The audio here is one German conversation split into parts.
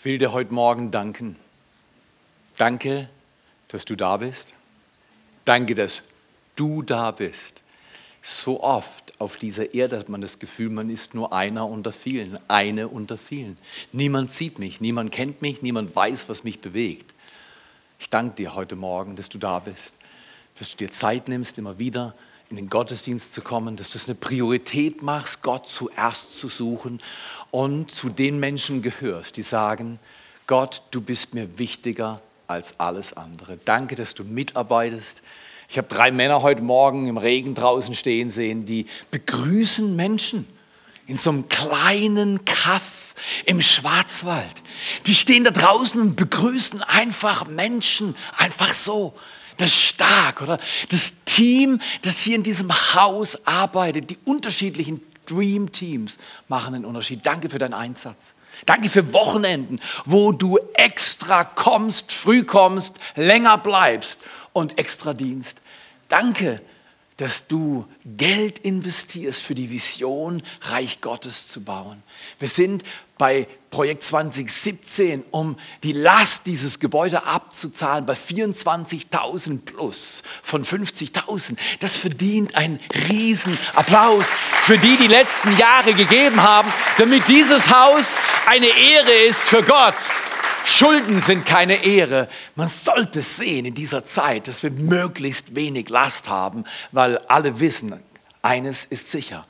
Ich will dir heute Morgen danken. Danke, dass du da bist. Danke, dass du da bist. So oft auf dieser Erde hat man das Gefühl, man ist nur einer unter vielen, eine unter vielen. Niemand sieht mich, niemand kennt mich, niemand weiß, was mich bewegt. Ich danke dir heute Morgen, dass du da bist, dass du dir Zeit nimmst, immer wieder in den Gottesdienst zu kommen, dass du es eine Priorität machst, Gott zuerst zu suchen und zu den Menschen gehörst, die sagen, Gott, du bist mir wichtiger als alles andere. Danke, dass du mitarbeitest. Ich habe drei Männer heute Morgen im Regen draußen stehen sehen, die begrüßen Menschen in so einem kleinen Kaff im Schwarzwald. Die stehen da draußen und begrüßen einfach Menschen, einfach so. Das ist stark, oder? Das Team, das hier in diesem Haus arbeitet, die unterschiedlichen Dream Teams machen einen Unterschied. Danke für deinen Einsatz. Danke für Wochenenden, wo du extra kommst, früh kommst, länger bleibst und extra Dienst. Danke, dass du Geld investierst für die Vision, Reich Gottes zu bauen. Wir sind bei Projekt 2017, um die Last dieses Gebäude abzuzahlen, bei 24.000 plus von 50.000. Das verdient einen riesen Applaus für die, die letzten Jahre gegeben haben, damit dieses Haus eine Ehre ist für Gott. Schulden sind keine Ehre. Man sollte sehen in dieser Zeit, dass wir möglichst wenig Last haben, weil alle wissen, eines ist sicher.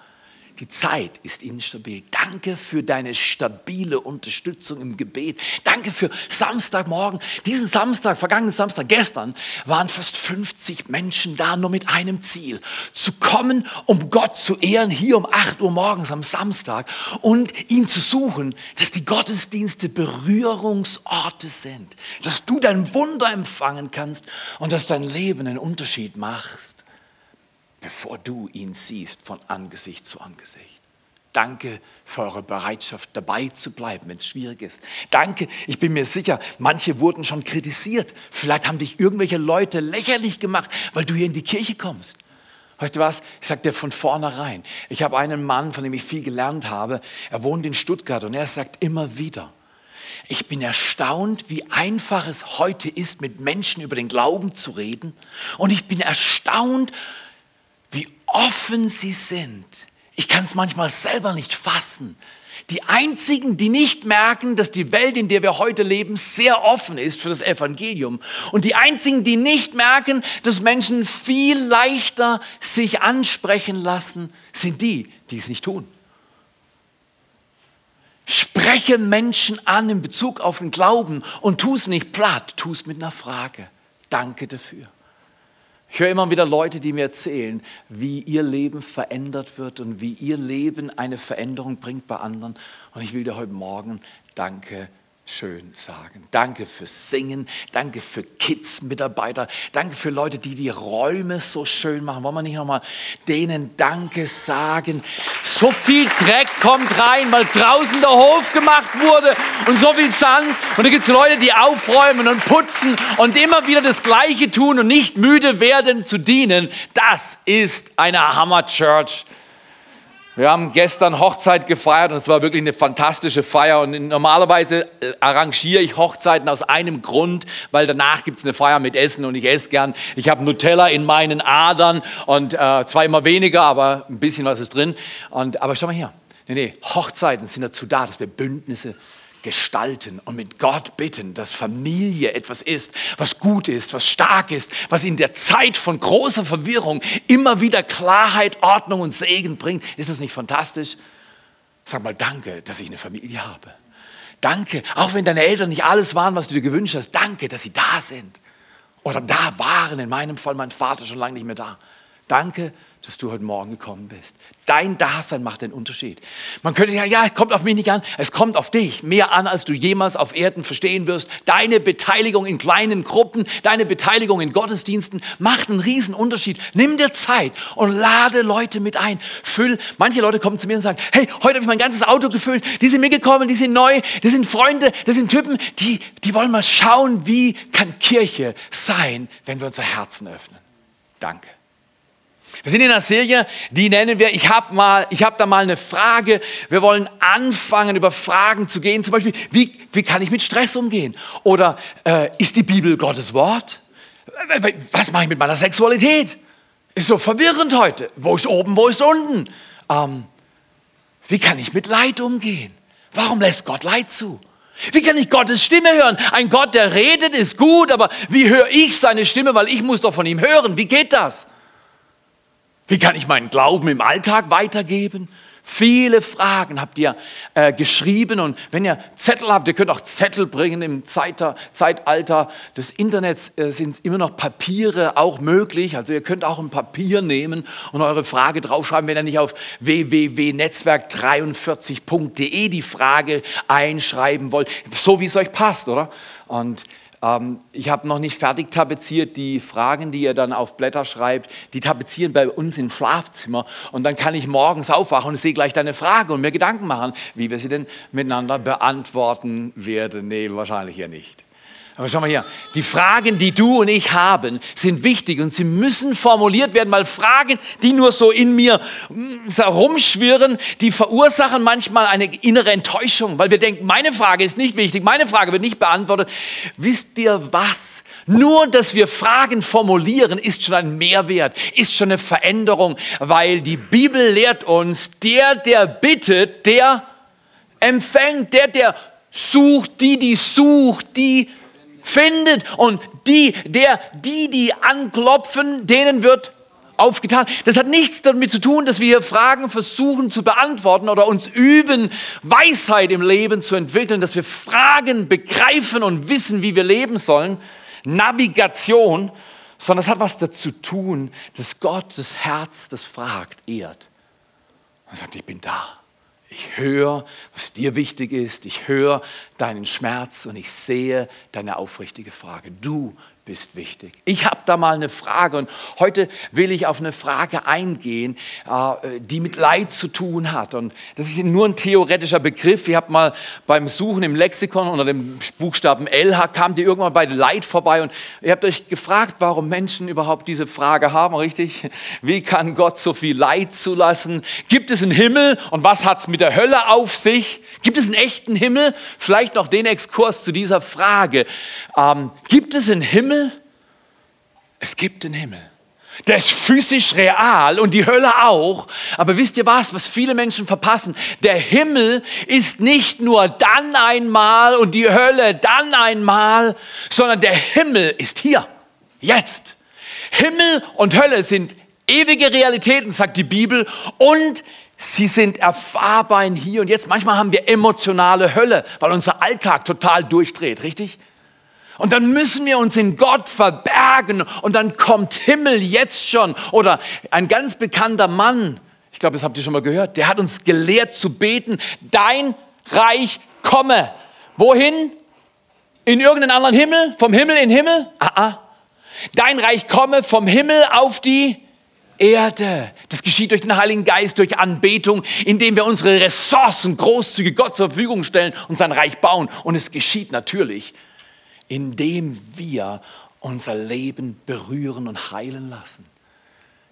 Die Zeit ist instabil. Danke für deine stabile Unterstützung im Gebet. Danke für Samstagmorgen. Diesen Samstag, vergangenen Samstag, gestern, waren fast 50 Menschen da, nur mit einem Ziel. Zu kommen, um Gott zu ehren, hier um 8 Uhr morgens am Samstag und ihn zu suchen, dass die Gottesdienste Berührungsorte sind. Dass du dein Wunder empfangen kannst und dass dein Leben einen Unterschied macht bevor du ihn siehst von Angesicht zu Angesicht. Danke für eure Bereitschaft, dabei zu bleiben, wenn es schwierig ist. Danke, ich bin mir sicher, manche wurden schon kritisiert. Vielleicht haben dich irgendwelche Leute lächerlich gemacht, weil du hier in die Kirche kommst. Weißt du was? Ich sage dir von vornherein. Ich habe einen Mann, von dem ich viel gelernt habe. Er wohnt in Stuttgart und er sagt immer wieder, ich bin erstaunt, wie einfach es heute ist, mit Menschen über den Glauben zu reden. Und ich bin erstaunt, offen sie sind. Ich kann es manchmal selber nicht fassen. Die einzigen, die nicht merken, dass die Welt, in der wir heute leben, sehr offen ist für das Evangelium. Und die einzigen, die nicht merken, dass Menschen viel leichter sich ansprechen lassen, sind die, die es nicht tun. Spreche Menschen an in Bezug auf den Glauben und tu es nicht platt, tu es mit einer Frage. Danke dafür. Ich höre immer wieder Leute, die mir erzählen, wie ihr Leben verändert wird und wie ihr Leben eine Veränderung bringt bei anderen. Und ich will dir heute Morgen Danke schön sagen. Danke fürs Singen, danke für Kids-Mitarbeiter, danke für Leute, die die Räume so schön machen. Wollen wir nicht nochmal denen Danke sagen? So viel Dreck kommt rein, weil draußen der Hof gemacht wurde und so viel Sand. Und da gibt es Leute, die aufräumen und putzen und immer wieder das Gleiche tun und nicht müde werden zu dienen. Das ist eine Hammer Church. Wir haben gestern Hochzeit gefeiert und es war wirklich eine fantastische Feier. Und normalerweise äh, arrangiere ich Hochzeiten aus einem Grund, weil danach gibt es eine Feier mit Essen und ich esse gern. Ich habe Nutella in meinen Adern und äh, zwar immer weniger, aber ein bisschen was ist drin. Und, aber schau mal hier. Nee, nee, Hochzeiten sind dazu da, dass wir Bündnisse gestalten und mit Gott bitten, dass Familie etwas ist, was gut ist, was stark ist, was in der Zeit von großer Verwirrung immer wieder Klarheit, Ordnung und Segen bringt. Ist das nicht fantastisch? Sag mal danke, dass ich eine Familie habe. Danke, auch wenn deine Eltern nicht alles waren, was du dir gewünscht hast, danke, dass sie da sind. Oder da waren, in meinem Fall mein Vater schon lange nicht mehr da. Danke, dass du heute Morgen gekommen bist. Dein Dasein macht den Unterschied. Man könnte ja, ja, kommt auf mich nicht an, es kommt auf dich mehr an, als du jemals auf Erden verstehen wirst. Deine Beteiligung in kleinen Gruppen, deine Beteiligung in Gottesdiensten macht einen riesen Unterschied. Nimm dir Zeit und lade Leute mit ein. Füll. Manche Leute kommen zu mir und sagen, hey, heute habe ich mein ganzes Auto gefüllt. Die sind mitgekommen, die sind neu, die sind Freunde, das sind Typen, die, die wollen mal schauen, wie kann Kirche sein, wenn wir unser Herzen öffnen. Danke. Wir sind in einer Serie, die nennen wir, ich habe habe da mal eine Frage. Wir wollen anfangen, über Fragen zu gehen. Zum Beispiel, wie, wie kann ich mit Stress umgehen? Oder äh, ist die Bibel Gottes Wort? Was mache ich mit meiner Sexualität? Ist so verwirrend heute. Wo ist oben, wo ist unten? Ähm, wie kann ich mit Leid umgehen? Warum lässt Gott Leid zu? Wie kann ich Gottes Stimme hören? Ein Gott, der redet, ist gut, aber wie höre ich seine Stimme? Weil ich muss doch von ihm hören. Wie geht das? Wie kann ich meinen Glauben im Alltag weitergeben? Viele Fragen habt ihr äh, geschrieben und wenn ihr Zettel habt, ihr könnt auch Zettel bringen. Im Zeitalter des Internets äh, sind immer noch Papiere auch möglich. Also ihr könnt auch ein Papier nehmen und eure Frage draufschreiben, wenn ihr nicht auf www.netzwerk43.de die Frage einschreiben wollt, so wie es euch passt, oder? Und ich habe noch nicht fertig tapeziert. Die Fragen, die ihr dann auf Blätter schreibt, die tapezieren bei uns im Schlafzimmer. Und dann kann ich morgens aufwachen und sehe gleich deine Frage und mir Gedanken machen, wie wir sie denn miteinander beantworten werden. Nee, wahrscheinlich ja nicht. Aber schau mal hier, die Fragen, die du und ich haben, sind wichtig und sie müssen formuliert werden, weil Fragen, die nur so in mir herumschwirren, die verursachen manchmal eine innere Enttäuschung, weil wir denken, meine Frage ist nicht wichtig, meine Frage wird nicht beantwortet. Wisst ihr was? Nur, dass wir Fragen formulieren, ist schon ein Mehrwert, ist schon eine Veränderung, weil die Bibel lehrt uns, der, der bittet, der empfängt, der, der sucht, die, die sucht, die findet und die, der, die, die anklopfen, denen wird aufgetan. Das hat nichts damit zu tun, dass wir Fragen versuchen zu beantworten oder uns üben, Weisheit im Leben zu entwickeln, dass wir Fragen begreifen und wissen, wie wir leben sollen. Navigation, sondern es hat was dazu tun, dass Gott das Herz, das fragt, ehrt. Er sagt, ich bin da. Ich höre, was dir wichtig ist. Ich höre deinen Schmerz und ich sehe deine aufrichtige Frage. Du bist wichtig. Ich habe da mal eine Frage und heute will ich auf eine Frage eingehen, äh, die mit Leid zu tun hat. Und das ist nur ein theoretischer Begriff. Ich habe mal beim Suchen im Lexikon unter dem Buchstaben L kam die irgendwann bei Leid vorbei und ihr habt euch gefragt, warum Menschen überhaupt diese Frage haben, richtig? Wie kann Gott so viel Leid zulassen? Gibt es einen Himmel und was hat es mit der Hölle auf sich? Gibt es einen echten Himmel? Vielleicht noch den Exkurs zu dieser Frage. Ähm, gibt es einen Himmel? Es gibt den Himmel. Der ist physisch real und die Hölle auch. Aber wisst ihr was, was viele Menschen verpassen? Der Himmel ist nicht nur dann einmal und die Hölle dann einmal, sondern der Himmel ist hier, jetzt. Himmel und Hölle sind ewige Realitäten, sagt die Bibel, und sie sind erfahrbar in hier und jetzt. Manchmal haben wir emotionale Hölle, weil unser Alltag total durchdreht, richtig? Und dann müssen wir uns in Gott verbergen und dann kommt Himmel jetzt schon. Oder ein ganz bekannter Mann, ich glaube, das habt ihr schon mal gehört, der hat uns gelehrt zu beten, dein Reich komme. Wohin? In irgendeinen anderen Himmel? Vom Himmel in Himmel? Ah, ah. Dein Reich komme vom Himmel auf die Erde. Das geschieht durch den Heiligen Geist, durch Anbetung, indem wir unsere Ressourcen großzügig Gott zur Verfügung stellen und sein Reich bauen. Und es geschieht natürlich indem wir unser Leben berühren und heilen lassen.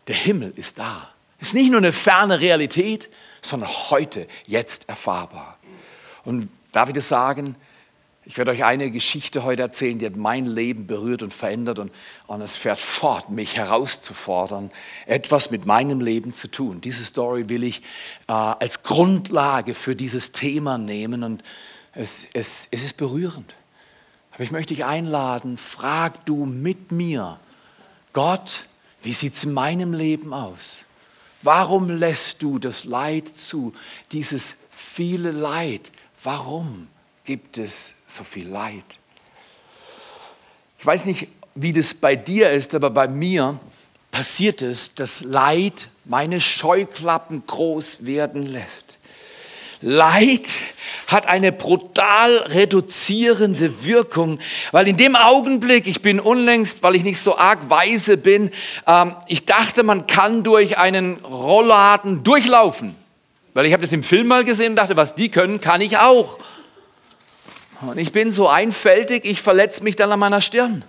Der Himmel ist da. Ist nicht nur eine ferne Realität, sondern heute, jetzt erfahrbar. Und darf ich das sagen? Ich werde euch eine Geschichte heute erzählen, die hat mein Leben berührt und verändert und, und es fährt fort, mich herauszufordern, etwas mit meinem Leben zu tun. Diese Story will ich äh, als Grundlage für dieses Thema nehmen und es, es, es ist berührend. Aber ich möchte dich einladen, frag du mit mir, Gott, wie sieht es in meinem Leben aus? Warum lässt du das Leid zu, dieses viele Leid? Warum gibt es so viel Leid? Ich weiß nicht, wie das bei dir ist, aber bei mir passiert es, dass Leid meine Scheuklappen groß werden lässt. Leid hat eine brutal reduzierende Wirkung, weil in dem Augenblick, ich bin unlängst, weil ich nicht so arg weise bin, ähm, ich dachte, man kann durch einen Rollladen durchlaufen. Weil ich habe das im Film mal gesehen und dachte, was die können, kann ich auch. Und ich bin so einfältig, ich verletze mich dann an meiner Stirn.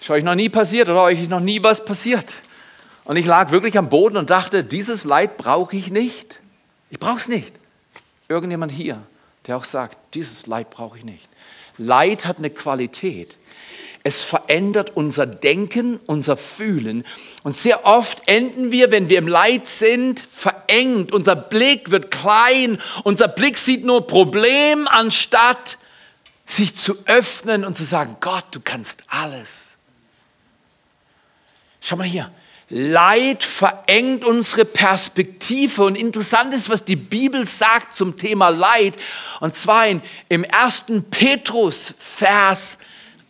Ist euch noch nie passiert oder euch noch nie was passiert? Und ich lag wirklich am Boden und dachte, dieses Leid brauche ich nicht. Ich brauche es nicht. Irgendjemand hier, der auch sagt, dieses Leid brauche ich nicht. Leid hat eine Qualität. Es verändert unser Denken, unser Fühlen. Und sehr oft enden wir, wenn wir im Leid sind, verengt. Unser Blick wird klein. Unser Blick sieht nur Problem, anstatt sich zu öffnen und zu sagen, Gott, du kannst alles. Schau mal hier. Leid verengt unsere Perspektive. Und interessant ist, was die Bibel sagt zum Thema Leid. Und zwar in, im ersten Petrus, Vers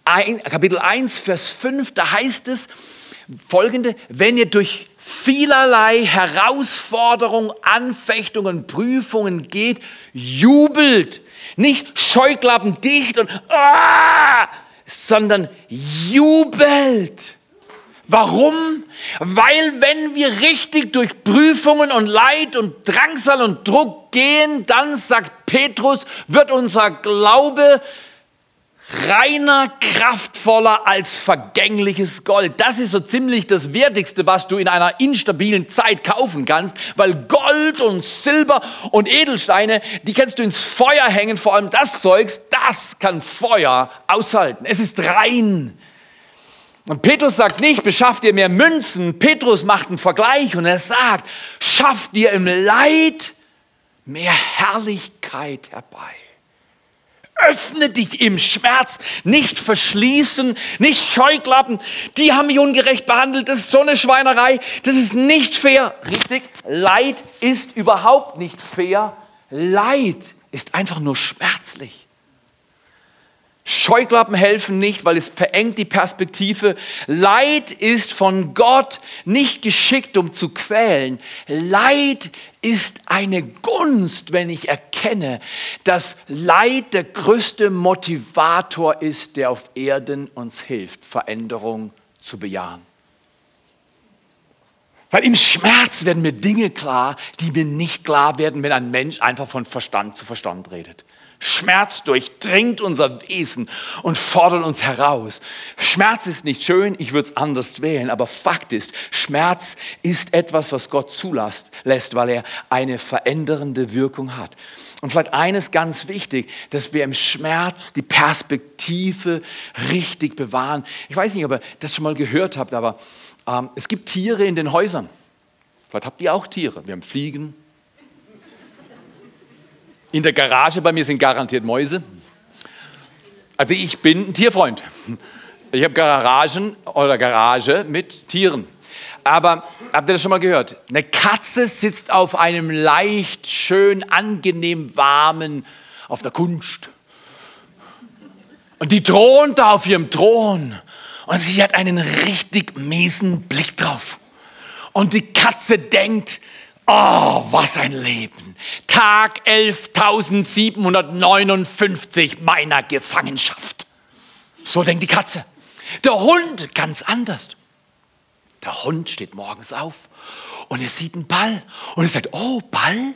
1, Kapitel 1, Vers 5, da heißt es folgende, wenn ihr durch vielerlei Herausforderungen, Anfechtungen, Prüfungen geht, jubelt. Nicht Scheuklappen dicht und ah, sondern jubelt. Warum? Weil wenn wir richtig durch Prüfungen und Leid und Drangsal und Druck gehen, dann sagt Petrus, wird unser Glaube reiner, kraftvoller als vergängliches Gold. Das ist so ziemlich das Wertigste, was du in einer instabilen Zeit kaufen kannst, weil Gold und Silber und Edelsteine, die kannst du ins Feuer hängen, vor allem das Zeugs, das kann Feuer aushalten. Es ist rein. Und Petrus sagt nicht, beschafft ihr mehr Münzen. Petrus macht einen Vergleich und er sagt, schafft ihr im Leid mehr Herrlichkeit herbei. Öffne dich im Schmerz, nicht verschließen, nicht Scheuklappen. Die haben mich ungerecht behandelt, das ist so eine Schweinerei, das ist nicht fair. Richtig, Leid ist überhaupt nicht fair. Leid ist einfach nur schmerzlich. Scheuklappen helfen nicht, weil es verengt die Perspektive. Leid ist von Gott nicht geschickt, um zu quälen. Leid ist eine Gunst, wenn ich erkenne, dass Leid der größte Motivator ist, der auf Erden uns hilft, Veränderung zu bejahen. Weil im Schmerz werden mir Dinge klar, die mir nicht klar werden, wenn ein Mensch einfach von Verstand zu Verstand redet. Schmerz durchdringt unser Wesen und fordert uns heraus. Schmerz ist nicht schön, ich würde es anders wählen, aber Fakt ist, Schmerz ist etwas, was Gott zulässt, lässt, weil er eine verändernde Wirkung hat. Und vielleicht eines ganz wichtig, dass wir im Schmerz die Perspektive richtig bewahren. Ich weiß nicht, ob ihr das schon mal gehört habt, aber ähm, es gibt Tiere in den Häusern. Vielleicht habt ihr auch Tiere. Wir haben Fliegen, in der Garage bei mir sind garantiert Mäuse. Also ich bin ein Tierfreund. Ich habe Garagen oder Garage mit Tieren. Aber habt ihr das schon mal gehört? Eine Katze sitzt auf einem leicht, schön, angenehm warmen, auf der Kunst. Und die thront da auf ihrem Thron. Und sie hat einen richtig miesen Blick drauf. Und die Katze denkt, Oh, was ein Leben. Tag 11.759 meiner Gefangenschaft. So denkt die Katze. Der Hund ganz anders. Der Hund steht morgens auf und er sieht einen Ball und er sagt, oh, Ball?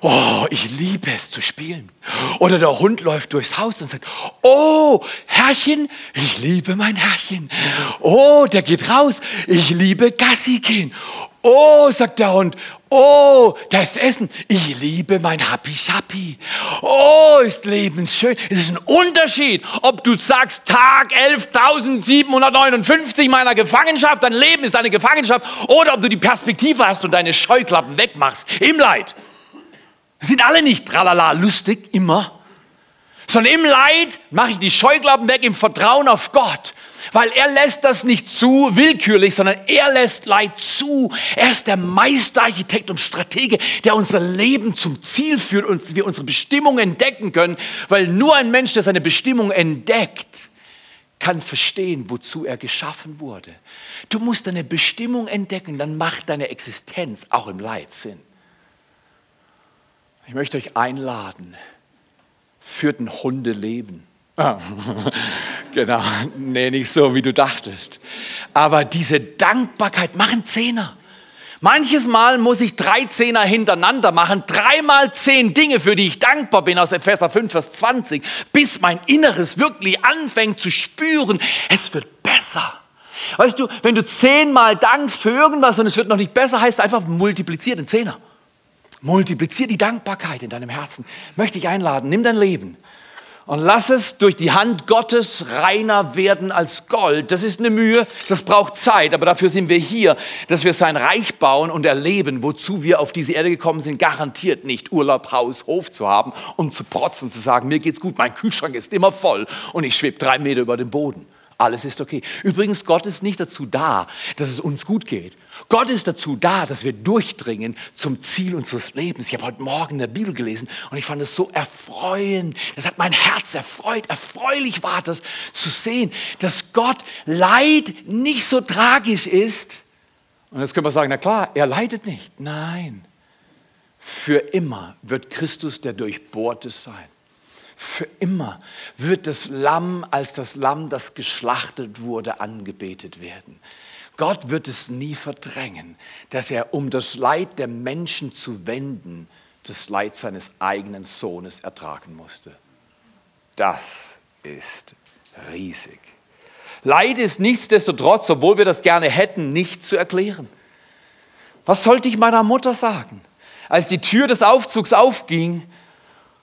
Oh, ich liebe es zu spielen. Oder der Hund läuft durchs Haus und sagt, oh, Herrchen, ich liebe mein Herrchen. Oh, der geht raus, ich liebe Gassi gehen. Oh, sagt der Hund, oh, da ist Essen. Ich liebe mein Happy Shappi. Oh, ist Leben schön. Es ist ein Unterschied, ob du sagst, Tag 11.759 meiner Gefangenschaft, dein Leben ist eine Gefangenschaft, oder ob du die Perspektive hast und deine Scheuklappen wegmachst im Leid. Sind alle nicht tralala lustig, immer. Sondern im Leid mache ich die Scheuklappen weg im Vertrauen auf Gott. Weil er lässt das nicht zu willkürlich, sondern er lässt Leid zu. Er ist der Meisterarchitekt und Stratege, der unser Leben zum Ziel führt und wir unsere Bestimmung entdecken können. Weil nur ein Mensch, der seine Bestimmung entdeckt, kann verstehen, wozu er geschaffen wurde. Du musst deine Bestimmung entdecken, dann macht deine Existenz auch im Leid Sinn. Ich möchte euch einladen, führt ein Hundeleben. Ah, genau, nee, nicht so, wie du dachtest. Aber diese Dankbarkeit, machen Zehner. Manches Mal muss ich drei Zehner hintereinander machen, dreimal zehn Dinge, für die ich dankbar bin, aus Epheser 5, Vers 20, bis mein Inneres wirklich anfängt zu spüren, es wird besser. Weißt du, wenn du zehnmal dankst für irgendwas und es wird noch nicht besser, heißt einfach multipliziert in Zehner. Multiplizier die Dankbarkeit in deinem Herzen. Möchte ich einladen, nimm dein Leben und lass es durch die Hand Gottes reiner werden als Gold. Das ist eine Mühe, das braucht Zeit, aber dafür sind wir hier, dass wir sein Reich bauen und erleben, wozu wir auf diese Erde gekommen sind, garantiert nicht Urlaub, Haus, Hof zu haben und zu protzen, zu sagen, mir geht's gut, mein Kühlschrank ist immer voll und ich schwebe drei Meter über dem Boden. Alles ist okay. Übrigens, Gott ist nicht dazu da, dass es uns gut geht. Gott ist dazu da, dass wir durchdringen zum Ziel unseres Lebens. Ich habe heute Morgen in der Bibel gelesen und ich fand es so erfreuend. Das hat mein Herz erfreut. Erfreulich war das zu sehen, dass Gott Leid nicht so tragisch ist. Und jetzt können wir sagen, na klar, er leidet nicht. Nein, für immer wird Christus der Durchbohrte sein. Für immer wird das Lamm als das Lamm, das geschlachtet wurde, angebetet werden. Gott wird es nie verdrängen, dass er, um das Leid der Menschen zu wenden, das Leid seines eigenen Sohnes ertragen musste. Das ist riesig. Leid ist nichtsdestotrotz, obwohl wir das gerne hätten, nicht zu erklären. Was sollte ich meiner Mutter sagen? Als die Tür des Aufzugs aufging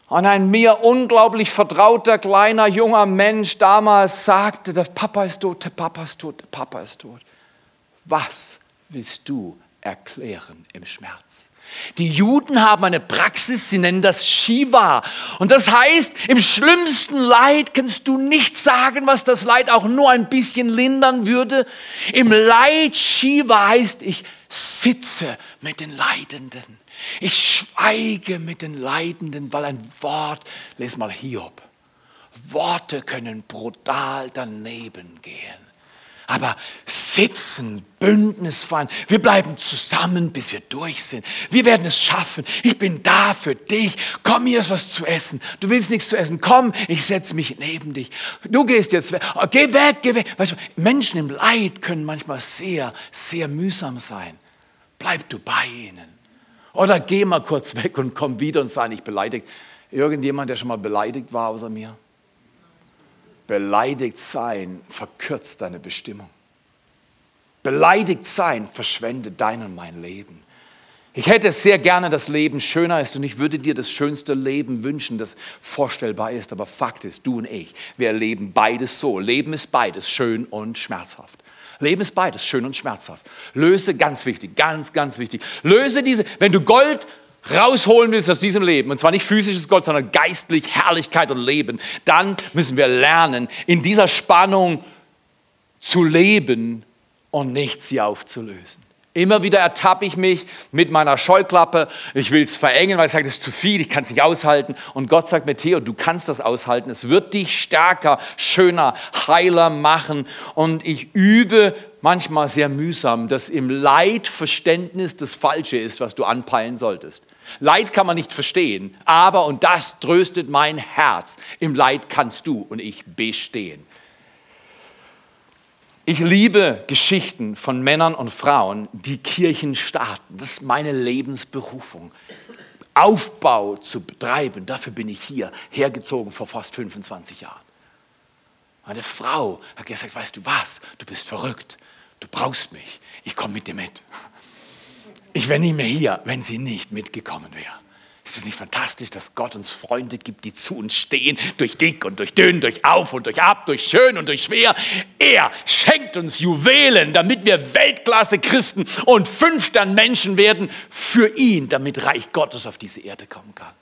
und ein mir unglaublich vertrauter kleiner junger Mensch damals sagte, der Papa ist tot, der Papa ist tot, der Papa ist tot. Was willst du erklären im Schmerz? Die Juden haben eine Praxis, sie nennen das Shiva. Und das heißt, im schlimmsten Leid kannst du nicht sagen, was das Leid auch nur ein bisschen lindern würde. Im Leid Shiva heißt, ich sitze mit den Leidenden. Ich schweige mit den Leidenden, weil ein Wort, les mal Hiob, Worte können brutal daneben gehen. Aber sitzen, Bündnis fahren, wir bleiben zusammen, bis wir durch sind. Wir werden es schaffen. Ich bin da für dich. Komm, hier ist was zu essen. Du willst nichts zu essen. Komm, ich setze mich neben dich. Du gehst jetzt weg. Oh, geh weg, geh weg. Weißt du, Menschen im Leid können manchmal sehr, sehr mühsam sein. Bleib du bei ihnen. Oder geh mal kurz weg und komm wieder und sei nicht beleidigt. Irgendjemand, der schon mal beleidigt war außer mir? Beleidigt sein verkürzt deine Bestimmung. Beleidigt sein verschwendet dein und mein Leben. Ich hätte sehr gerne, dass Leben schöner ist und ich würde dir das schönste Leben wünschen, das vorstellbar ist. Aber Fakt ist, du und ich, wir erleben beides so. Leben ist beides, schön und schmerzhaft. Leben ist beides, schön und schmerzhaft. Löse, ganz wichtig, ganz, ganz wichtig. Löse diese, wenn du Gold rausholen willst aus diesem Leben, und zwar nicht physisches Gold, sondern geistlich Herrlichkeit und Leben, dann müssen wir lernen, in dieser Spannung zu leben und nicht sie aufzulösen. Immer wieder ertappe ich mich mit meiner Scheuklappe. Ich will es verengen, weil ich sage, das ist zu viel, ich kann es nicht aushalten. Und Gott sagt mir, Theo, du kannst das aushalten. Es wird dich stärker, schöner, heiler machen. Und ich übe manchmal sehr mühsam, dass im Leid Verständnis das Falsche ist, was du anpeilen solltest. Leid kann man nicht verstehen, aber, und das tröstet mein Herz, im Leid kannst du und ich bestehen. Ich liebe Geschichten von Männern und Frauen, die Kirchen starten. Das ist meine Lebensberufung. Aufbau zu betreiben, dafür bin ich hier hergezogen vor fast 25 Jahren. Meine Frau hat gesagt, weißt du was, du bist verrückt, du brauchst mich, ich komme mit dir mit. Ich wäre nie mehr hier, wenn sie nicht mitgekommen wäre. Ist es nicht fantastisch, dass Gott uns Freunde gibt, die zu uns stehen, durch dick und durch dünn, durch auf und durch ab, durch schön und durch schwer? Er schenkt uns Juwelen, damit wir Weltklasse Christen und Fünfstern-Menschen werden für ihn, damit Reich Gottes auf diese Erde kommen kann.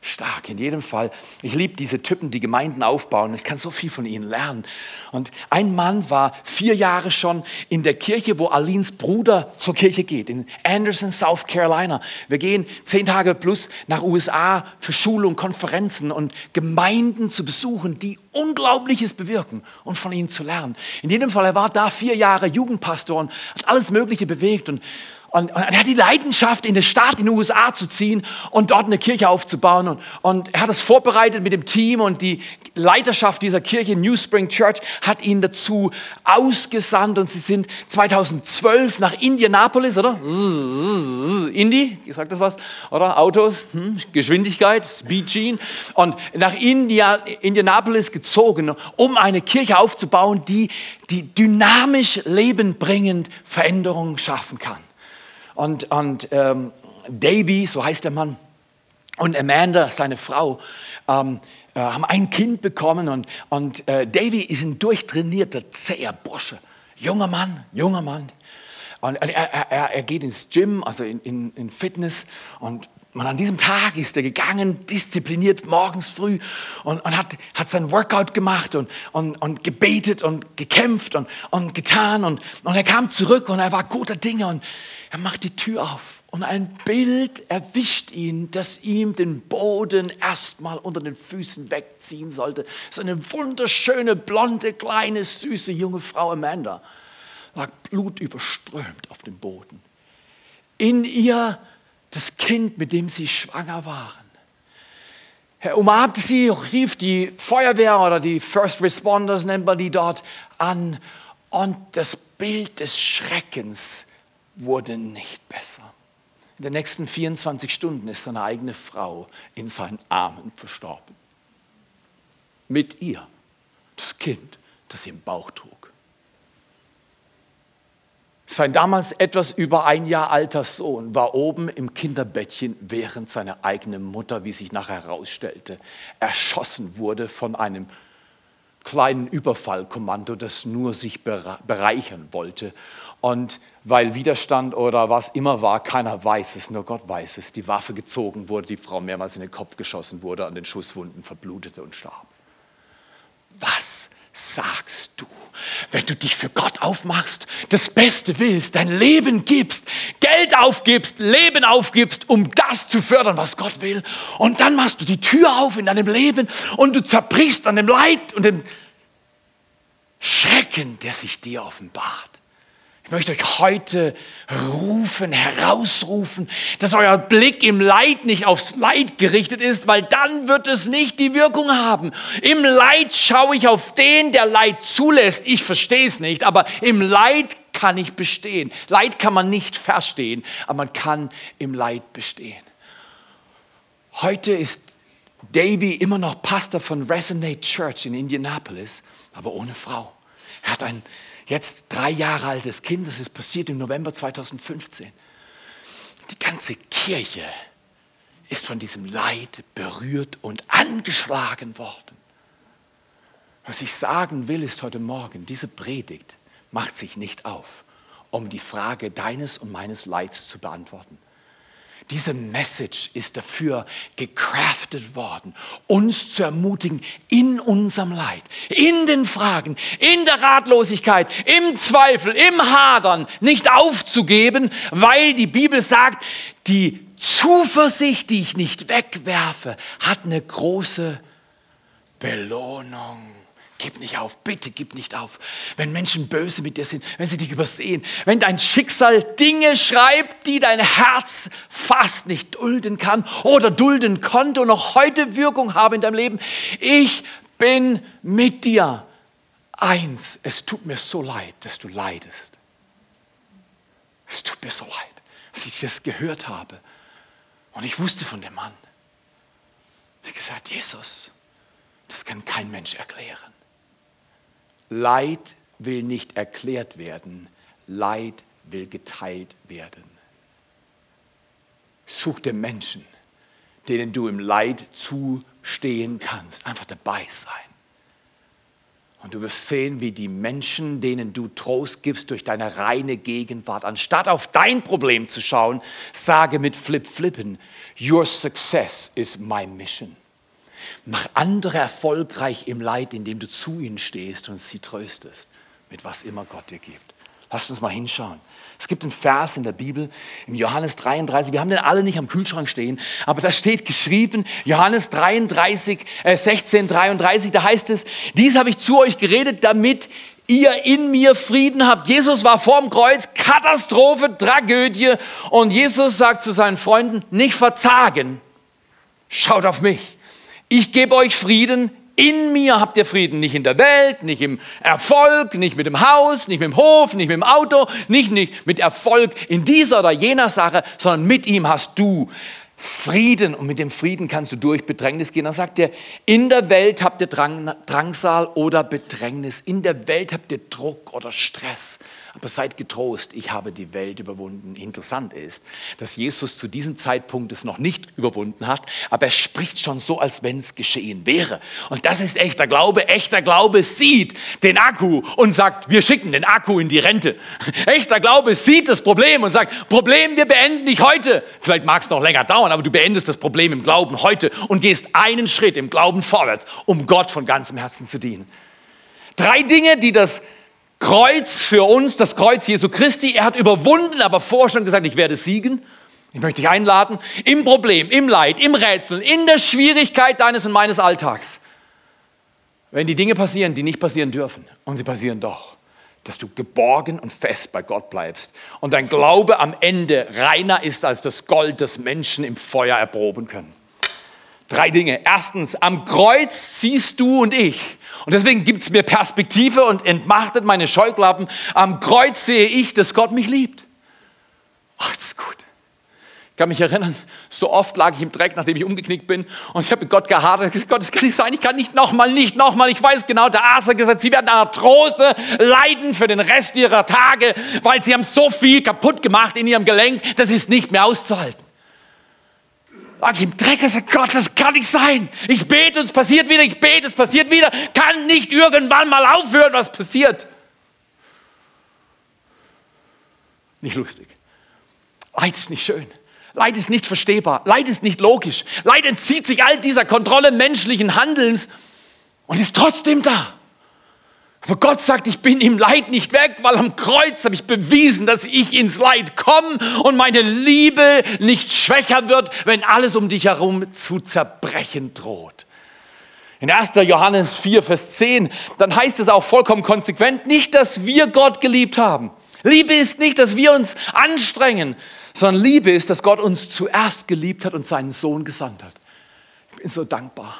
Stark, in jedem Fall. Ich liebe diese Typen, die Gemeinden aufbauen. Ich kann so viel von ihnen lernen. Und ein Mann war vier Jahre schon in der Kirche, wo Alins Bruder zur Kirche geht, in Anderson, South Carolina. Wir gehen zehn Tage plus nach USA für Schulung, Konferenzen und Gemeinden zu besuchen, die Unglaubliches bewirken und von ihnen zu lernen. In jedem Fall, er war da vier Jahre Jugendpastor und hat alles Mögliche bewegt. Und und, und, er hat die Leidenschaft, in eine Stadt in den USA zu ziehen und dort eine Kirche aufzubauen. Und, und er hat es vorbereitet mit dem Team und die Leiterschaft dieser Kirche, New Spring Church, hat ihn dazu ausgesandt und sie sind 2012 nach Indianapolis, oder? Indy, sagt das was? Oder? Autos, hm, Geschwindigkeit, Speed Gene. Und nach India, Indianapolis gezogen, um eine Kirche aufzubauen, die, die dynamisch, lebenbringend Veränderungen schaffen kann. Und, und ähm, Davy, so heißt der Mann, und Amanda, seine Frau, ähm, äh, haben ein Kind bekommen und, und äh, Davy ist ein durchtrainierter, zäher Bursche. Junger Mann, junger Mann. Und er, er, er geht ins Gym, also in, in, in Fitness und und an diesem Tag ist er gegangen, diszipliniert morgens früh und, und hat, hat sein Workout gemacht und, und, und gebetet und gekämpft und, und getan. Und, und er kam zurück und er war guter Dinge und er macht die Tür auf und ein Bild erwischt ihn, das ihm den Boden erstmal unter den Füßen wegziehen sollte. So eine wunderschöne, blonde, kleine, süße junge Frau Amanda lag blutüberströmt auf dem Boden. In ihr das Kind, mit dem sie schwanger waren. Er umarmte sie, rief die Feuerwehr oder die First Responders, nennt man die dort, an. Und das Bild des Schreckens wurde nicht besser. In den nächsten 24 Stunden ist seine eigene Frau in seinen Armen verstorben. Mit ihr, das Kind, das sie im Bauch trug. Sein damals etwas über ein Jahr alter Sohn war oben im Kinderbettchen, während seine eigene Mutter, wie sich nachher herausstellte, erschossen wurde von einem kleinen Überfallkommando, das nur sich bereichern wollte. Und weil Widerstand oder was immer war, keiner weiß es, nur Gott weiß es, die Waffe gezogen wurde, die Frau mehrmals in den Kopf geschossen wurde, an den Schusswunden verblutete und starb. Was sagst du, wenn du dich für Gott aufmachst, das Beste willst, dein Leben gibst, Geld aufgibst, Leben aufgibst, um das zu fördern, was Gott will. Und dann machst du die Tür auf in deinem Leben und du zerbrichst an dem Leid und dem Schrecken, der sich dir offenbart. Ich möchte euch heute rufen, herausrufen, dass euer Blick im Leid nicht aufs Leid gerichtet ist, weil dann wird es nicht die Wirkung haben. Im Leid schaue ich auf den, der Leid zulässt. Ich verstehe es nicht, aber im Leid kann ich bestehen. Leid kann man nicht verstehen, aber man kann im Leid bestehen. Heute ist Davy immer noch Pastor von Resonate Church in Indianapolis, aber ohne Frau. Er hat ein jetzt drei Jahre altes Kind, das ist passiert im November 2015. Die ganze Kirche ist von diesem Leid berührt und angeschlagen worden. Was ich sagen will, ist heute Morgen, diese Predigt macht sich nicht auf, um die Frage deines und meines Leids zu beantworten. Diese Message ist dafür gecraftet worden, uns zu ermutigen in unserem Leid, in den Fragen, in der Ratlosigkeit, im Zweifel, im Hadern nicht aufzugeben, weil die Bibel sagt, die Zuversicht, die ich nicht wegwerfe, hat eine große Belohnung. Gib nicht auf, bitte gib nicht auf. Wenn Menschen böse mit dir sind, wenn sie dich übersehen, wenn dein Schicksal Dinge schreibt, die dein Herz fast nicht dulden kann oder dulden konnte und noch heute Wirkung haben in deinem Leben. Ich bin mit dir. Eins, es tut mir so leid, dass du leidest. Es tut mir so leid, als ich das gehört habe. Und ich wusste von dem Mann. Ich habe gesagt, Jesus, das kann kein Mensch erklären. Leid will nicht erklärt werden, Leid will geteilt werden. Such dir Menschen, denen du im Leid zustehen kannst, einfach dabei sein. Und du wirst sehen, wie die Menschen, denen du Trost gibst durch deine reine Gegenwart, anstatt auf dein Problem zu schauen, sage mit Flip-Flippen, Your success is my mission. Mach andere erfolgreich im Leid, indem du zu ihnen stehst und sie tröstest, mit was immer Gott dir gibt. Lass uns mal hinschauen. Es gibt einen Vers in der Bibel, im Johannes 33, wir haben den alle nicht am Kühlschrank stehen, aber da steht geschrieben, Johannes 33, äh, 16, 33, da heißt es, dies habe ich zu euch geredet, damit ihr in mir Frieden habt. Jesus war vorm Kreuz, Katastrophe, Tragödie. Und Jesus sagt zu seinen Freunden, nicht verzagen, schaut auf mich. Ich gebe euch Frieden, in mir habt ihr Frieden, nicht in der Welt, nicht im Erfolg, nicht mit dem Haus, nicht mit dem Hof, nicht mit dem Auto, nicht, nicht mit Erfolg in dieser oder jener Sache, sondern mit ihm hast du Frieden und mit dem Frieden kannst du durch Bedrängnis gehen. Dann sagt er, in der Welt habt ihr Drang, Drangsal oder Bedrängnis, in der Welt habt ihr Druck oder Stress. Aber seid getrost, ich habe die Welt überwunden. Interessant ist, dass Jesus zu diesem Zeitpunkt es noch nicht überwunden hat, aber er spricht schon so, als wenn es geschehen wäre. Und das ist echter Glaube. Echter Glaube sieht den Akku und sagt, wir schicken den Akku in die Rente. Echter Glaube sieht das Problem und sagt, Problem, wir beenden dich heute. Vielleicht mag es noch länger dauern, aber du beendest das Problem im Glauben heute und gehst einen Schritt im Glauben vorwärts, um Gott von ganzem Herzen zu dienen. Drei Dinge, die das Kreuz für uns, das Kreuz Jesu Christi. Er hat überwunden, aber vorher schon gesagt, ich werde siegen. Ich möchte dich einladen, im Problem, im Leid, im Rätsel, in der Schwierigkeit deines und meines Alltags. Wenn die Dinge passieren, die nicht passieren dürfen, und sie passieren doch, dass du geborgen und fest bei Gott bleibst und dein Glaube am Ende reiner ist als das Gold, das Menschen im Feuer erproben können. Drei Dinge. Erstens, am Kreuz siehst du und ich. Und deswegen gibt es mir Perspektive und entmachtet meine Scheuklappen. Am Kreuz sehe ich, dass Gott mich liebt. Ach, das ist gut. Ich kann mich erinnern, so oft lag ich im Dreck, nachdem ich umgeknickt bin. Und ich habe mit Gott gehadert. Gott, das kann nicht sein. Ich kann nicht nochmal, nicht nochmal. Ich weiß genau, der Arzt hat gesagt, Sie werden Arthrose leiden für den Rest Ihrer Tage, weil Sie haben so viel kaputt gemacht in Ihrem Gelenk. Das ist nicht mehr auszuhalten lag ich im Dreck und sagte, Gott, das kann nicht sein. Ich bete und es passiert wieder, ich bete, es passiert wieder. Kann nicht irgendwann mal aufhören, was passiert. Nicht lustig. Leid ist nicht schön. Leid ist nicht verstehbar. Leid ist nicht logisch. Leid entzieht sich all dieser Kontrolle menschlichen Handelns und ist trotzdem da. Aber Gott sagt, ich bin im Leid nicht weg, weil am Kreuz habe ich bewiesen, dass ich ins Leid komme und meine Liebe nicht schwächer wird, wenn alles um dich herum zu zerbrechen droht. In 1. Johannes 4, Vers 10, dann heißt es auch vollkommen konsequent, nicht, dass wir Gott geliebt haben. Liebe ist nicht, dass wir uns anstrengen, sondern Liebe ist, dass Gott uns zuerst geliebt hat und seinen Sohn gesandt hat. Ich bin so dankbar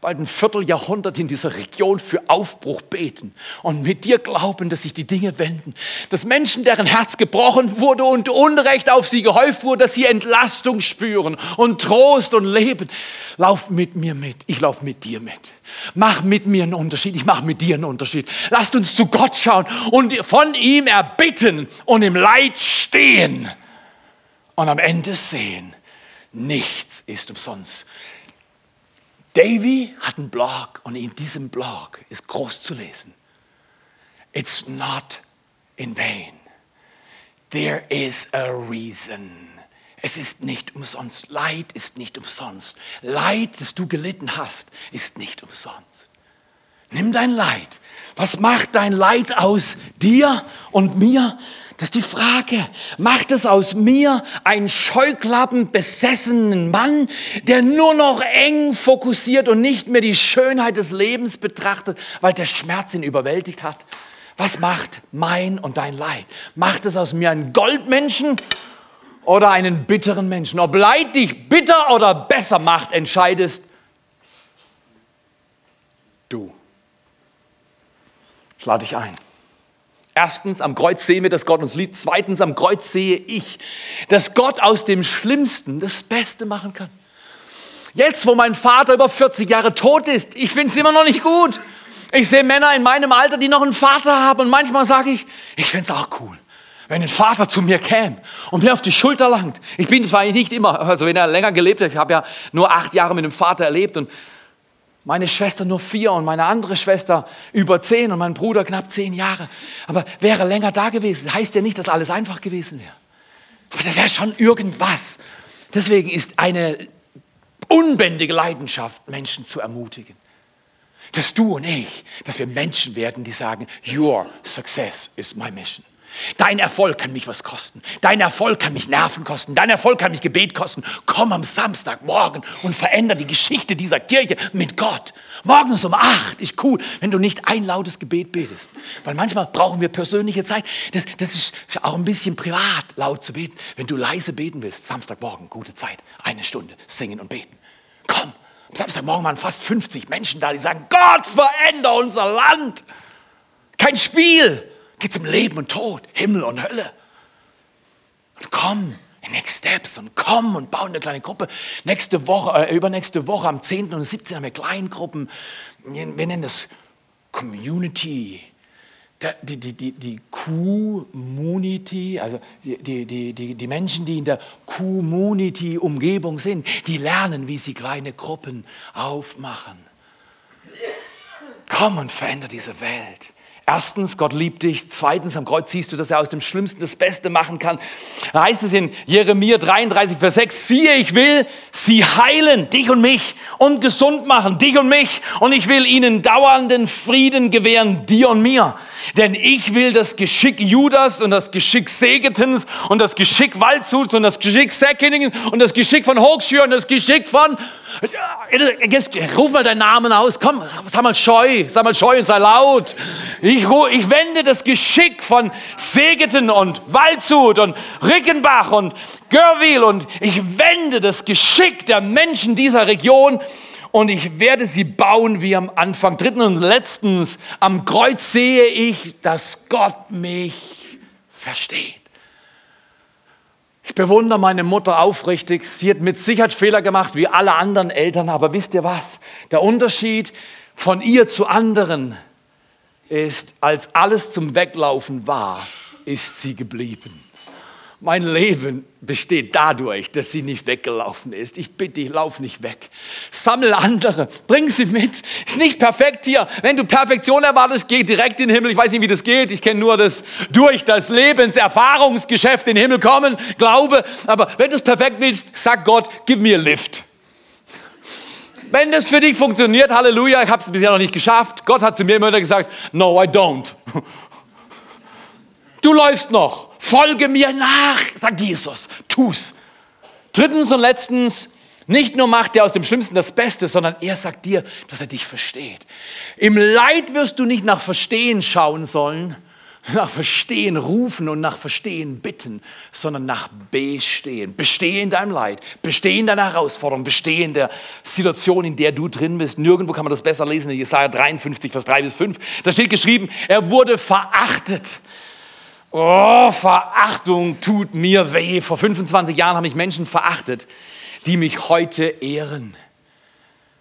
bald ein Vierteljahrhundert in dieser Region für Aufbruch beten und mit dir glauben, dass sich die Dinge wenden. Dass Menschen, deren Herz gebrochen wurde und Unrecht auf sie gehäuft wurde, dass sie Entlastung spüren und Trost und Leben. Lauf mit mir mit. Ich lauf mit dir mit. Mach mit mir einen Unterschied. Ich mache mit dir einen Unterschied. Lasst uns zu Gott schauen und von ihm erbitten und im Leid stehen und am Ende sehen. Nichts ist umsonst. Davy hat einen Blog und in diesem Blog ist groß zu lesen. It's not in vain. There is a reason. Es ist nicht umsonst. Leid ist nicht umsonst. Leid, das du gelitten hast, ist nicht umsonst. Nimm dein Leid. Was macht dein Leid aus dir und mir? Das ist die Frage. Macht es aus mir einen scheuklappenbesessenen Mann, der nur noch eng fokussiert und nicht mehr die Schönheit des Lebens betrachtet, weil der Schmerz ihn überwältigt hat? Was macht mein und dein Leid? Macht es aus mir einen Goldmenschen oder einen bitteren Menschen? Ob Leid dich bitter oder besser macht, entscheidest du. Ich lade dich ein. Erstens, am Kreuz sehen wir, dass Gott uns liebt. Zweitens, am Kreuz sehe ich, dass Gott aus dem Schlimmsten das Beste machen kann. Jetzt, wo mein Vater über 40 Jahre tot ist, ich finde es immer noch nicht gut. Ich sehe Männer in meinem Alter, die noch einen Vater haben und manchmal sage ich, ich fände es auch cool, wenn ein Vater zu mir käme und mir auf die Schulter langt. Ich bin zwar nicht immer, also wenn er länger gelebt hat, ich habe ja nur acht Jahre mit dem Vater erlebt und meine Schwester nur vier und meine andere Schwester über zehn und mein Bruder knapp zehn Jahre. Aber wäre länger da gewesen, heißt ja nicht, dass alles einfach gewesen wäre. Aber das wäre schon irgendwas. Deswegen ist eine unbändige Leidenschaft, Menschen zu ermutigen. Dass du und ich, dass wir Menschen werden, die sagen, your success is my mission. Dein Erfolg kann mich was kosten. Dein Erfolg kann mich Nerven kosten. Dein Erfolg kann mich Gebet kosten. Komm am Samstagmorgen und veränder die Geschichte dieser Kirche mit Gott. Morgens um acht ist cool, wenn du nicht ein lautes Gebet betest. Weil manchmal brauchen wir persönliche Zeit. Das, das ist auch ein bisschen privat, laut zu beten. Wenn du leise beten willst, Samstagmorgen, gute Zeit, eine Stunde singen und beten. Komm, am Samstagmorgen waren fast 50 Menschen da, die sagen, Gott, veränder unser Land. Kein Spiel geht es um Leben und Tod, Himmel und Hölle. Und komm in Next Steps und komm und bauen eine kleine Gruppe. Nächste Woche, äh, übernächste Woche am 10. und 17. haben wir Kleingruppen. Wir nennen das Community. Die, die, die, die Community, also die, die, die, die Menschen, die in der Community-Umgebung sind, die lernen, wie sie kleine Gruppen aufmachen. Komm und verändere diese Welt. Erstens, Gott liebt dich. Zweitens, am Kreuz siehst du, dass er aus dem Schlimmsten das Beste machen kann. Da heißt es in Jeremia 33, Vers 6, siehe, ich will sie heilen, dich und mich, und gesund machen, dich und mich. Und ich will ihnen dauernden Frieden gewähren, dir und mir. Denn ich will das Geschick Judas und das Geschick Segetens und das Geschick Waldshuts und das Geschick Säckiningen und das Geschick von Hochschür und das Geschick von Ruf mal deinen Namen aus. Komm, sag mal scheu, sag mal scheu und sei laut. Ich, ich wende das Geschick von Segeten und Waldshut und Rickenbach und Görwil und ich wende das Geschick der Menschen dieser Region und ich werde sie bauen wie am Anfang. Drittens und letztens, am Kreuz sehe ich, dass Gott mich versteht. Ich bewundere meine Mutter aufrichtig. Sie hat mit Sicherheit Fehler gemacht, wie alle anderen Eltern. Aber wisst ihr was? Der Unterschied von ihr zu anderen ist, als alles zum Weglaufen war, ist sie geblieben. Mein Leben besteht dadurch, dass sie nicht weggelaufen ist. Ich bitte dich, lauf nicht weg. Sammel andere, bring sie mit. Ist nicht perfekt hier. Wenn du Perfektion erwartest, geh direkt in den Himmel. Ich weiß nicht, wie das geht. Ich kenne nur das durch das Lebenserfahrungsgeschäft in den Himmel kommen, Glaube. Aber wenn du es perfekt willst, sag Gott, gib mir Lift. Wenn das für dich funktioniert, Halleluja, ich habe es bisher noch nicht geschafft. Gott hat zu mir immer gesagt, no, I don't. Du läufst noch folge mir nach, sagt Jesus, tu's. Drittens und letztens, nicht nur macht er aus dem Schlimmsten das Beste, sondern er sagt dir, dass er dich versteht. Im Leid wirst du nicht nach Verstehen schauen sollen, nach Verstehen rufen und nach Verstehen bitten, sondern nach Bestehen. Bestehen in deinem Leid, bestehen in deiner Herausforderung, bestehen in der Situation, in der du drin bist. Nirgendwo kann man das besser lesen in Jesaja 53, Vers 3 bis 5. Da steht geschrieben, er wurde verachtet Oh, Verachtung tut mir weh. Vor 25 Jahren habe ich Menschen verachtet, die mich heute ehren.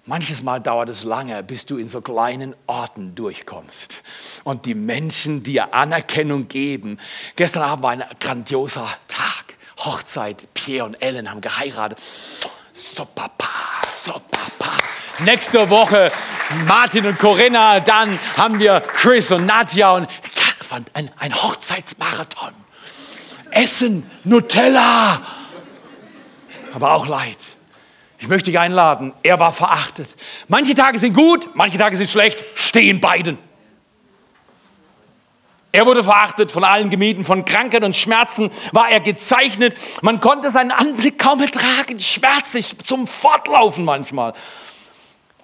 Manches Mal dauert es lange, bis du in so kleinen Orten durchkommst und die Menschen dir Anerkennung geben. Gestern Abend war ein grandioser Tag. Hochzeit, Pierre und Ellen haben geheiratet. So Papa, so Papa. Nächste Woche Martin und Corinna, dann haben wir Chris und Nadja und fand, ein, ein Hochzeitsmarathon. Essen, Nutella, aber auch Leid. Ich möchte dich einladen, er war verachtet. Manche Tage sind gut, manche Tage sind schlecht, stehen beiden. Er wurde verachtet, von allen gemieden, von Krankheit und Schmerzen war er gezeichnet. Man konnte seinen Anblick kaum ertragen, schmerzlich zum Fortlaufen manchmal.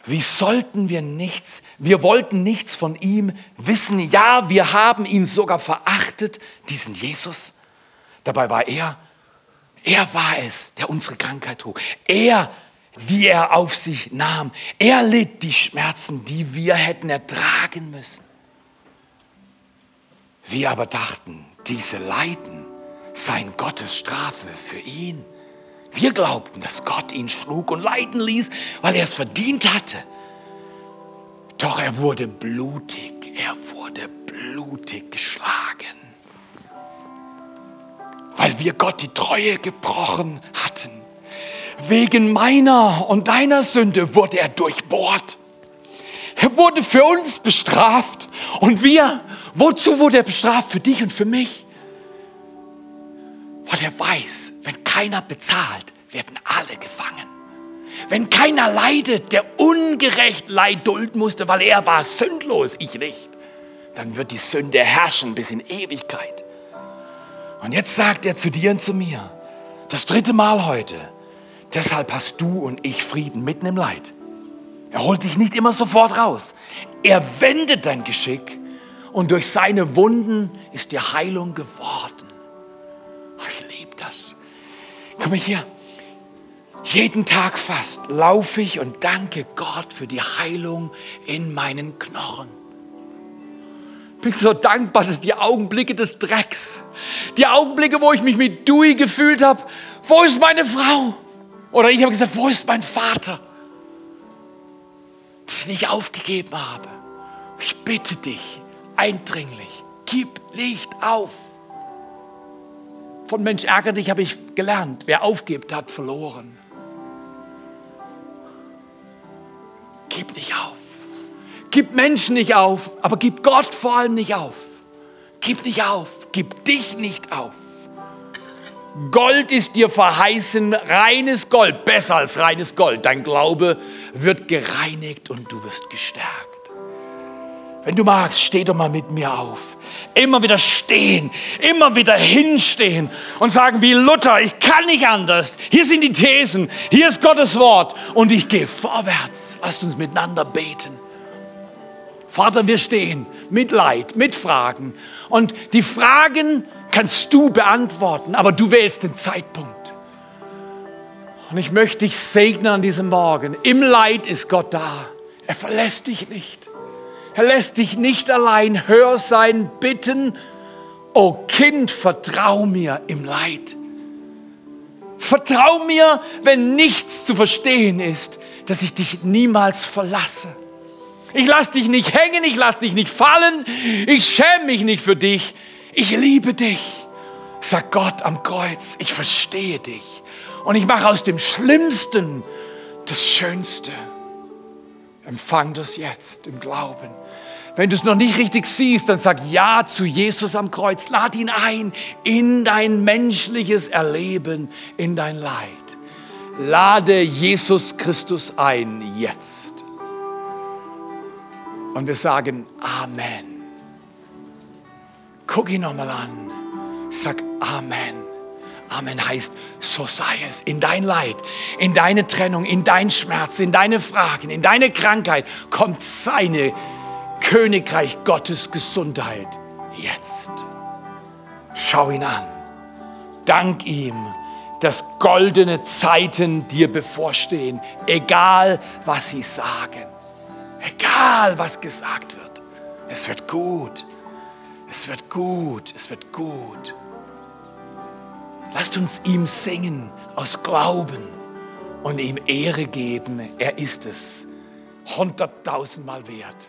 Wie sollten wir nichts, wir wollten nichts von ihm wissen. Ja, wir haben ihn sogar verachtet, diesen Jesus. Dabei war er, er war es, der unsere Krankheit trug. Er, die er auf sich nahm. Er litt die Schmerzen, die wir hätten ertragen müssen. Wir aber dachten, diese Leiden seien Gottes Strafe für ihn. Wir glaubten, dass Gott ihn schlug und leiden ließ, weil er es verdient hatte. Doch er wurde blutig, er wurde blutig geschlagen, weil wir Gott die Treue gebrochen hatten. Wegen meiner und deiner Sünde wurde er durchbohrt. Er wurde für uns bestraft. Und wir, wozu wurde er bestraft? Für dich und für mich. Weil er weiß, wenn keiner bezahlt, werden alle gefangen. Wenn keiner leidet, der ungerecht Leid dulden musste, weil er war sündlos, ich nicht, dann wird die Sünde herrschen bis in Ewigkeit. Und jetzt sagt er zu dir und zu mir, das dritte Mal heute, deshalb hast du und ich Frieden mitten im Leid. Er holt dich nicht immer sofort raus. Er wendet dein Geschick und durch seine Wunden ist dir Heilung geworden. Ich liebe das. Komm mal hier. Jeden Tag fast laufe ich und danke Gott für die Heilung in meinen Knochen. Ich bin so dankbar, dass die Augenblicke des Drecks, die Augenblicke, wo ich mich mit Dewey gefühlt habe, wo ist meine Frau? Oder ich habe gesagt, wo ist mein Vater? Dass ich nicht aufgegeben habe. Ich bitte dich eindringlich, gib nicht auf. Von Mensch ärger dich habe ich gelernt. Wer aufgibt, hat verloren. Gib nicht auf. Gib Menschen nicht auf, aber gib Gott vor allem nicht auf. Gib nicht auf. Gib dich nicht auf. Gold ist dir verheißen, reines Gold, besser als reines Gold. Dein Glaube wird gereinigt und du wirst gestärkt. Wenn du magst, steh doch mal mit mir auf. Immer wieder stehen, immer wieder hinstehen und sagen wie Luther, ich kann nicht anders. Hier sind die Thesen, hier ist Gottes Wort und ich gehe vorwärts. Lasst uns miteinander beten. Vater, wir stehen mit Leid, mit Fragen. Und die Fragen kannst du beantworten, aber du wählst den Zeitpunkt. Und ich möchte dich segnen an diesem Morgen. Im Leid ist Gott da. Er verlässt dich nicht. Er lässt dich nicht allein. Hör sein Bitten. O Kind, vertrau mir im Leid. Vertrau mir, wenn nichts zu verstehen ist, dass ich dich niemals verlasse. Ich lass dich nicht hängen, ich lass dich nicht fallen, ich schäme mich nicht für dich. Ich liebe dich, sagt Gott am Kreuz. Ich verstehe dich. Und ich mache aus dem Schlimmsten das Schönste. Empfang das jetzt im Glauben. Wenn du es noch nicht richtig siehst, dann sag Ja zu Jesus am Kreuz. Lad ihn ein in dein menschliches Erleben, in dein Leid. Lade Jesus Christus ein jetzt. Und wir sagen Amen. Guck ihn nochmal an. Sag Amen. Amen heißt, so sei es. In dein Leid, in deine Trennung, in dein Schmerz, in deine Fragen, in deine Krankheit kommt seine Königreich Gottes Gesundheit jetzt. Schau ihn an. Dank ihm, dass goldene Zeiten dir bevorstehen, egal was sie sagen, egal was gesagt wird. Es wird gut, es wird gut, es wird gut. Lasst uns ihm singen aus Glauben und ihm Ehre geben. Er ist es hunderttausendmal wert.